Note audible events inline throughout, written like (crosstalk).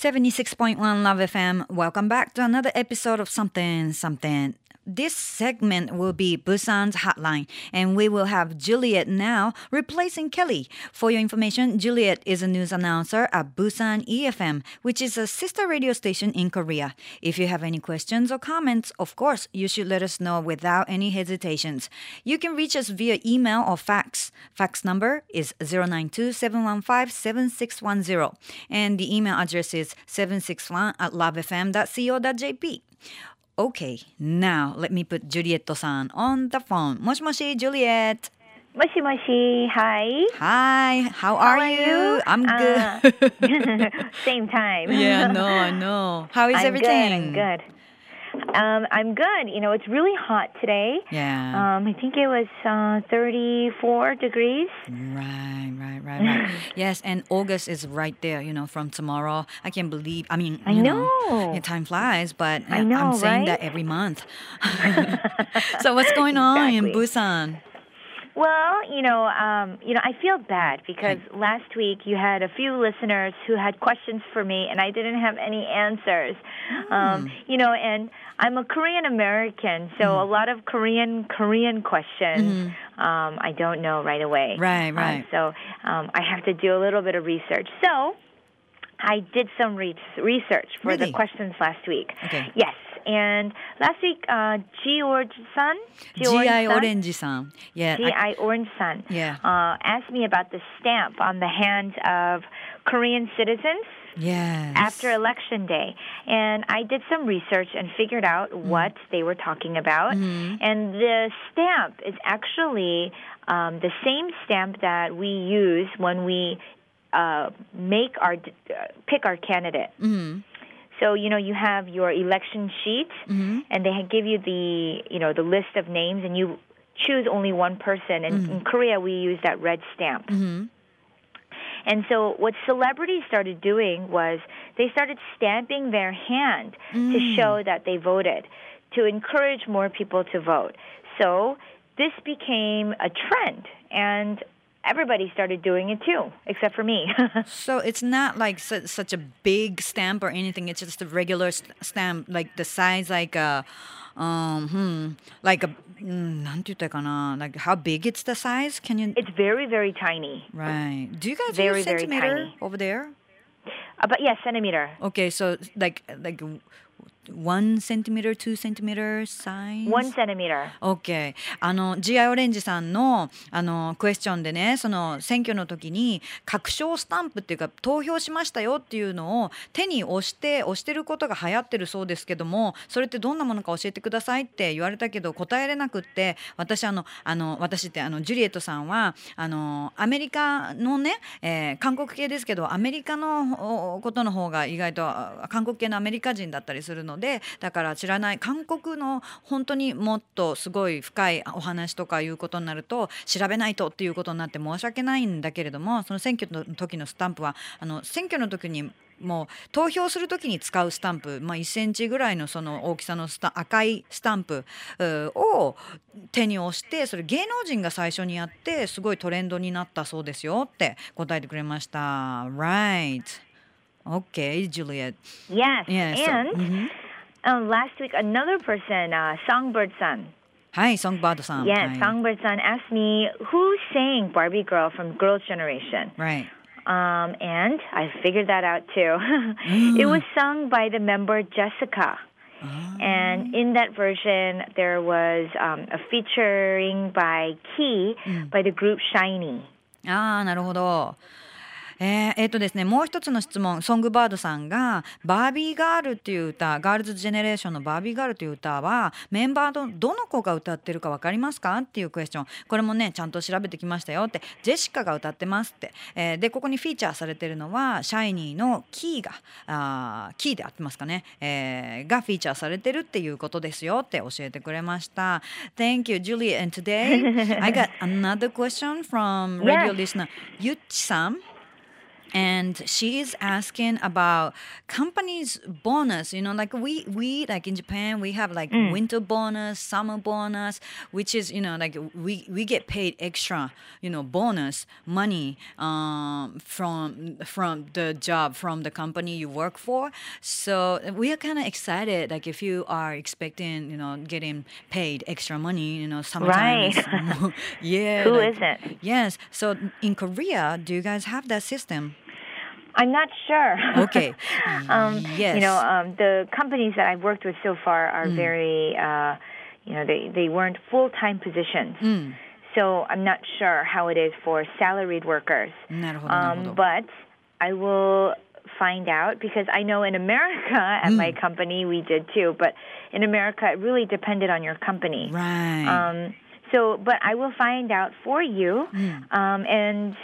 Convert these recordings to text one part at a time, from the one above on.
76.1 Love FM. Welcome back to another episode of Something Something. This segment will be Busan's hotline, and we will have Juliet now replacing Kelly. For your information, Juliet is a news announcer at Busan EFM, which is a sister radio station in Korea. If you have any questions or comments, of course, you should let us know without any hesitations. You can reach us via email or fax. Fax number is 092-715-7610, and the email address is 761 at lovefm.co.jp. Okay, now let me put Juliet-san on the phone. Moshi moshi, Juliet. Moshi moshi, hi. Hi, how, how are, you? you? I'm uh, good. (laughs) same time. (laughs) yeah, no, I (laughs) know. How is I'm everything? Good, I'm good. Um, I'm good. You know, it's really hot today. Yeah. Um, I think it was uh, 34 degrees. Right, right, right, right. (laughs) yes, and August is right there, you know, from tomorrow. I can't believe, I mean, I you know. yeah, time flies, but I I'm saying right? that every month. (laughs) (laughs) so what's going on in Busan? Well, you know, um, you know, I feel bad because last week you had a few listeners who had questions for me, and I didn't have any answers. Hmm. Um, you know, and I'm a Korean American, so Mm-hmm. a lot of Korean Korean questions um, I don't know right away. Right, Um, right. so um, I have to do a little bit of research. So I did some re- research for Really? the questions last week. Okay. Yes, and last week, uh, George Sun, G.I. Orange-san. Yeah. I- G.I. Orange Sun Yeah. uh, asked me about the stamp on the hands of Korean citizens yes. after Election Day. And I did some research and figured out Mm. what they were talking about. Mm-hmm. And the stamp is actually um, the same stamp that we use when we uh, make our uh, pick our candidate. Mhm. So you know you have your election sheet, Mhm. and they give you the you know the list of names, and you choose only one person. And Mm-hmm. in Korea, we use that red stamp. Mhm. And so what celebrities started doing was they started stamping their hand Mm. to show that they voted, to encourage more people to vote. So this became a trend, and everybody started doing it too, except for me. (laughs) so it's not like su- such a big stamp or anything. It's just a regular st- stamp, like the size, like a, um, hmm, like a, hmm, uh, like how big it's the size? Can you? It's very, very tiny. Right. Do you guys very, use centimeter over there? But yeah, centimeter. Okay, so like like one centimeter, two centimeter size? One centimeter. OK。あの、G.I. オレンジさんの、あの、クエスチョンでね、その、選挙の時に、確証スタンプっていうか、投票しましたよっていうのを手に押して、押してることが流行ってるそうですけども、それってどんなものか教えてくださいって言われたけど、答えれなくって、私、あの、あの、私って、あの、ジュリエットさんは、あの、アメリカのね、えー韓国系ですけど、アメリカのおことの方が意外と、あ韓国系のアメリカ人だったりするので、だから知らない、韓国の本当にもっとすごい深いお話とかいうことになると調べないとっていうことになって申し訳ないんだけれどもその選挙の時のスタンプはあの選挙の時にもう投票する時に使うスタンプ、まあ、1センチぐらいのその大きさのスタ赤いスタンプを手に押してそれ芸能人が最初にやってすごいトレンドになったそうですよって答えてくれました。Right. Okay, Juliet. Yes. Yeah, so- and mhm. Last week, another person, uh, Songbird Sun. Hi, Songbird-san. Yes, Songbird-san asked me who sang Barbie Girl from Girls' Generation. Right. Um, and I figured that out too. (laughs) It was (gasps) sung by the member Jessica. Oh. And in that version, there was um, a featuring by Key mm. by the group SHINee. Ah, ああ、なるほど。えーえーとですね、もう一つの質問ソングバードさんが「バービーガール」っていう歌ガールズジェネレーションの「バービーガール」という歌はメンバーのどの子が歌ってるか分かりますかっていうクエスチョン。これもねちゃんと調べてきましたよってジェシカが歌ってますって、えーでここにフィーチャーされてるのはシャイニーのキーがあーキーで合ってますかね、えーがフィーチャーされてるっていうことですよって教えてくれました。Thank you, Julie. And today I got another question from (laughs) radio listener ゆっちさん and she is asking about companies bonus you know like we we like in japan we have like winter bonus summer bonus which is you know like we we get paid extra you know bonus money um from from the job from the company you work for. So we are kind of excited like if you are expecting you know getting paid extra money you know sometimes Right. (laughs) (laughs) yeah Who like- not yes. So in korea do you guys have that system I'm not sure. Okay. (laughs) um, yes. You know, um, the companies that I've worked with so far are mm. very, uh, you know, they, they weren't full time positions. Mm. So I'm not sure how it is for salaried workers. Um, but I will find out because I know in America (laughs) at mm. my company we did too, but in America it really depended on your company. Right. Um, so, but I will find out for you. Um, and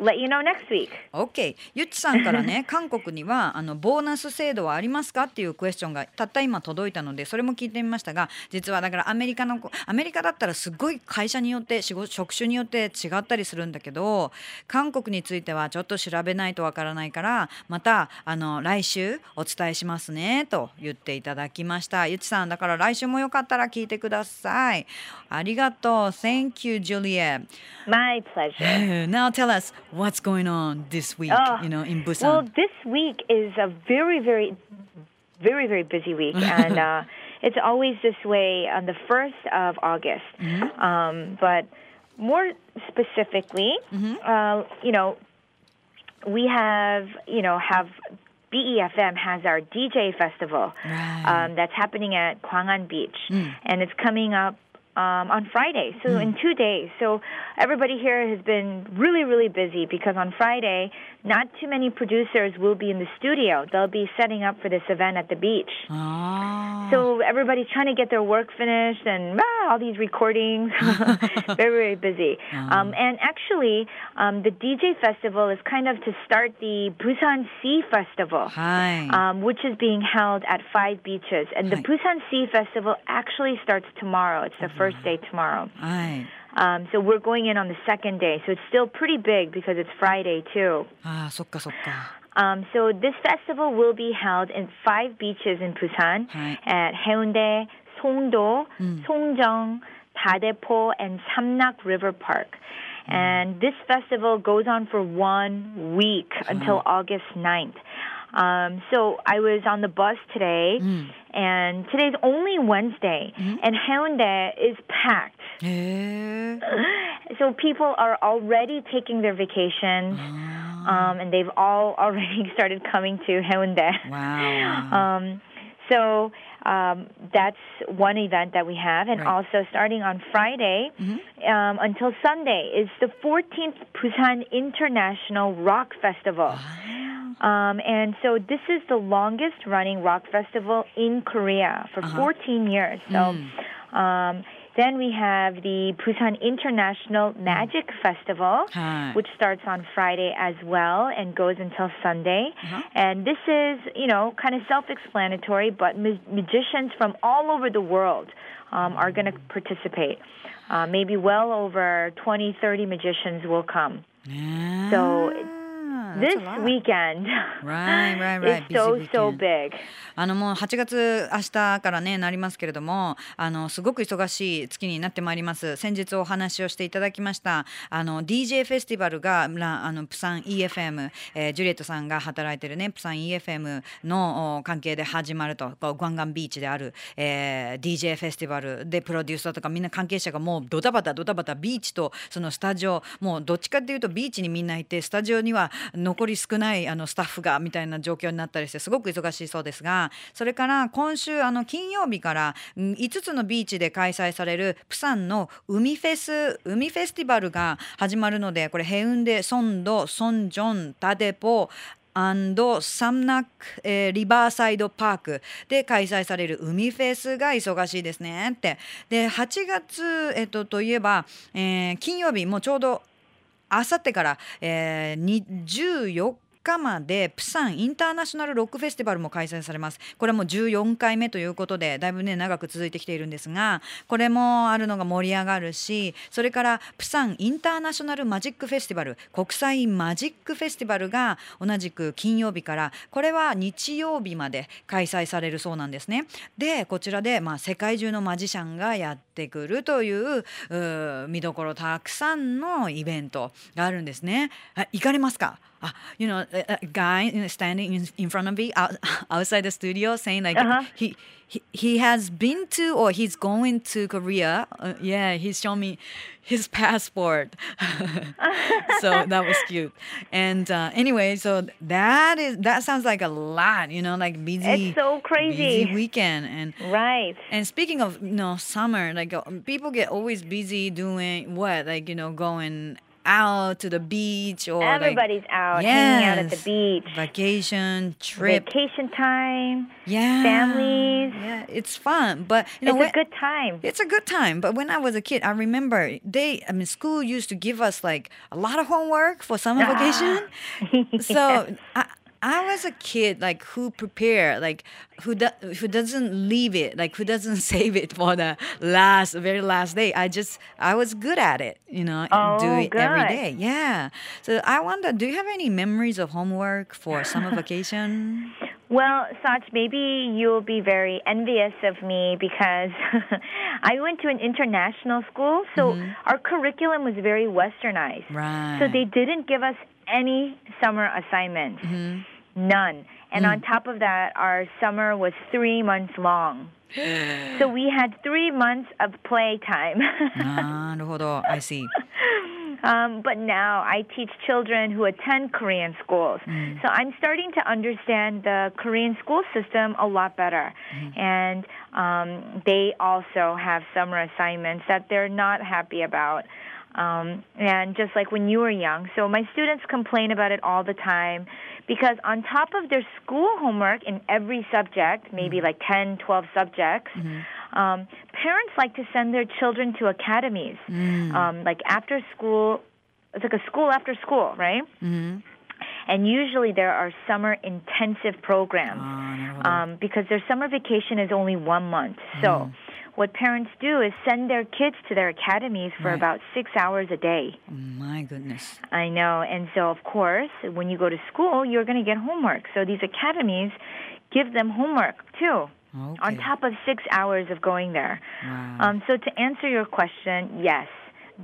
let you know next week. OK ゆっちさんからね (laughs) 韓国にはあのボーナス制度はありますかっていうクエスチョンがたった今届いたのでそれも聞いてみましたが実はだからアメリカのアメリカだったらすごい会社によって仕事職種によって違ったりするんだけど韓国についてはちょっと調べないとわからないからまたあの来週お伝えしますねと言っていただきました。ゆっちさんだから来週もよかったら聞いてください。ありがとう。Thank you Juliet. My pleasure. (laughs) Now tell us what's going on this week, Oh, you know, in Busan? Well, this week is a very, very, very, very busy week, (laughs) and uh, it's always this way on the first of August. Um, but more specifically, uh, you know, we have, you know, have BEFM has our DJ festival Right. um, that's happening at Gwangan Beach, and it's coming up um, on Friday, so in two days. So everybody here has been really, really busy because on Friday, not too many producers will be in the studio. They'll be setting up for this event at the beach. Ah. So everybody's trying to get their work finished and ah, all these recordings, (laughs) (laughs) very very busy. Um, and actually, um, the DJ festival is kind of to start the Busan Sea Festival, um, which is being held at five beaches. And the Busan Sea Festival actually starts tomorrow. It's the first day tomorrow. Um, so we're going in on the second day. So it's still pretty big because it's Friday too. Ah, 속가 속가. Um, so this festival will be held in five beaches in Busan right. at Haeundae, 송도, mm. 송정, 다대포, and Samnak River Park. And this festival goes on for one week uh-huh. until August 9th. Um, so I was on the bus today, mm. and today's only Wednesday, mm. and Haeundae is packed. Yeah. (laughs) so people are already taking their vacations. Uh-huh. Um, and they've all already (laughs) started coming to Haeundae. Wow. Um, so um, that's one event that we have, and Right. also starting on Friday um, until Sunday is the 14th Busan International Rock Festival. Um, and so this is the longest running rock festival in Korea for 14 years. So um, then we have the Busan International hmm. Magic Festival, Hi. which starts on Friday as well and goes until Sunday. Uh-huh. And this is, you know, kind of self explanatory, but ma- magicians from all over the world um, are going to participate. Uh, maybe well over 20, 30 magicians will come. Yeah. So This weekend (laughs) Right, right, is right. so, Busy so weekend. big. あのもう8月明日からねなりますけれどもあのすごく忙しい月になってまいります先日お話をしていただきましたあの DJ フェスティバルがらあのプサン EFM、えージュリエットさんが働いてるねプサン EFM のお関係で始まるとこうガンガンビーチである、えー DJ フェスティバルでプロデューサーとかみんな関係者がもうドタバタドタバタビーチとそのスタジオもうどっちかっていうとビーチにみんないてスタジオには残り少ないあのスタッフがみたいな状況になったりしてすごく忙しいそうですがそれから今週あの金曜日から5つのビーチで開催されるプサンの海フェス海フェスティバルが始まるのでこれヘウンデソンドソンジョンタデポアンドサムナック、えーリバーサイドパークで開催される海フェスが忙しいですねって。で8月、えっと、といえば、えー金曜日もうちょうどあさってから、えー、14日までプサンインターナショナルロックフェスティバルも開催されます。これも14回目ということでだいぶね長く続いてきているんですがこれもあるのが盛り上がるしそれからプサンインターナショナルマジックフェスティバル国際マジックフェスティバルが同じく金曜日からこれは日曜日まで開催されるそうなんですね。でこちらでまあ世界中のマジシャンがやってくるという見どころたくさんのイベントがあるんですね。行かれますか？Uh, you know, a, a guy standing in, in front of me out, (laughs) outside the studio saying like uh-huh. he, he he has been to or he's going to Korea. Uh, yeah, he's showing me his (laughs) passport. (laughs) so that was cute. And uh, anyway, so that is that sounds like a lot. You know, like busy. It's so crazy. Busy weekend and right. And speaking of you know summer, like uh, people get always busy doing what like you know going out to the beach or everybody's like, out yes, hanging out at the beach. Vacation trip. Vacation time yeah. families. Yeah it's fun but you know it's a good time. It's a good time but when i was a kid i remember they i mean school used to give us like a lot of homework for summer (laughs) ah. vacation. (laughs) So I, I was a kid like who prepare like who do, who doesn't leave it like who doesn't (laughs) save it for the last very last day. I just I was good at it, you know, oh, do it good. every day. Yeah. So I wonder, do you have any memories of homework for summer (laughs) vacation? Well, Sach, maybe you'll be very envious of me because (laughs) I went to an international school, so mm-hmm. our curriculum was very westernized. Right. So they didn't give us any summer assignments. Mm-hmm. None. And mm. on top of that, our summer was three months long. (gasps) so we had three months of playtime. (laughs) I see. (laughs) Um, but now I teach children who attend Korean schools. Mm. So I'm starting to understand the Korean school system a lot better. Mm. And um, they also have summer assignments that they're not happy about. Um, and just like when you were young. So my students complain about it all the time because on top of their school homework in every subject, maybe mm-hmm. like 10, 12 subjects, mm-hmm. um, parents like to send their children to academies, mm. um, like after school. It's like a school after school, right? Mm-hmm. And usually there are summer intensive programs um, because their summer vacation is only one month. So mm what parents do is send their kids to their academies for right. about six hours a day. My goodness. I know. And so, of course, when you go to school, you're going to get homework. So these academies give them homework too. Okay. On top of six hours of going there. Wow. Um, so, to answer your question, yes,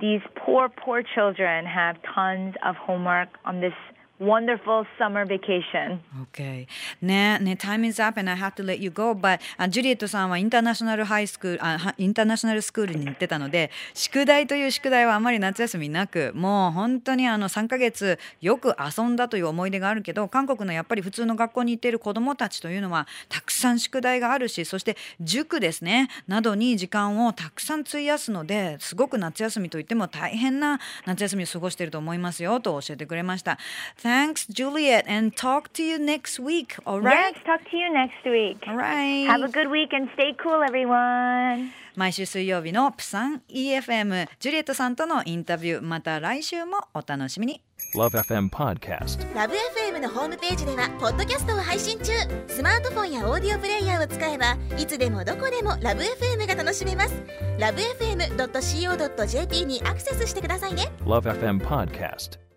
these poor, poor children have tons of homework on this wonderful summer vacation. Okay. ね、ね、time is up and I have to let you go. But、あジュリエットさんはインターナショナルハイスクール、あインターナショナルスクールに行ってたので、宿題という宿題はあまり夏休みなく、もう本当にあの3ヶ月よく遊んだという思い出があるけど、韓国のやっぱり普通の学校に行っている子どもたちというのはたくさん宿題があるし、そして塾ですね、などに時間をたくさん費やすので、すごく夏休みといっても大変な夏休みを過ごしていると思いますよと教えてくれました。Thanks, Juliet, and talk to you next week. All right? Yes, talk to you next week. All right. Have a good week and stay cool, everyone. 毎週水曜日のプサン EFM ジュリエットさんとのインタビューまた来週もお楽しみに LoveFM Podcast LoveFM のホームページではポッドキャストを配信中スマートフォンやオーディオプレイヤーを使えばいつでもどこでも LoveFM が楽しめます LoveFM.co.jp にアクセスしてくださいね LoveFM Podcast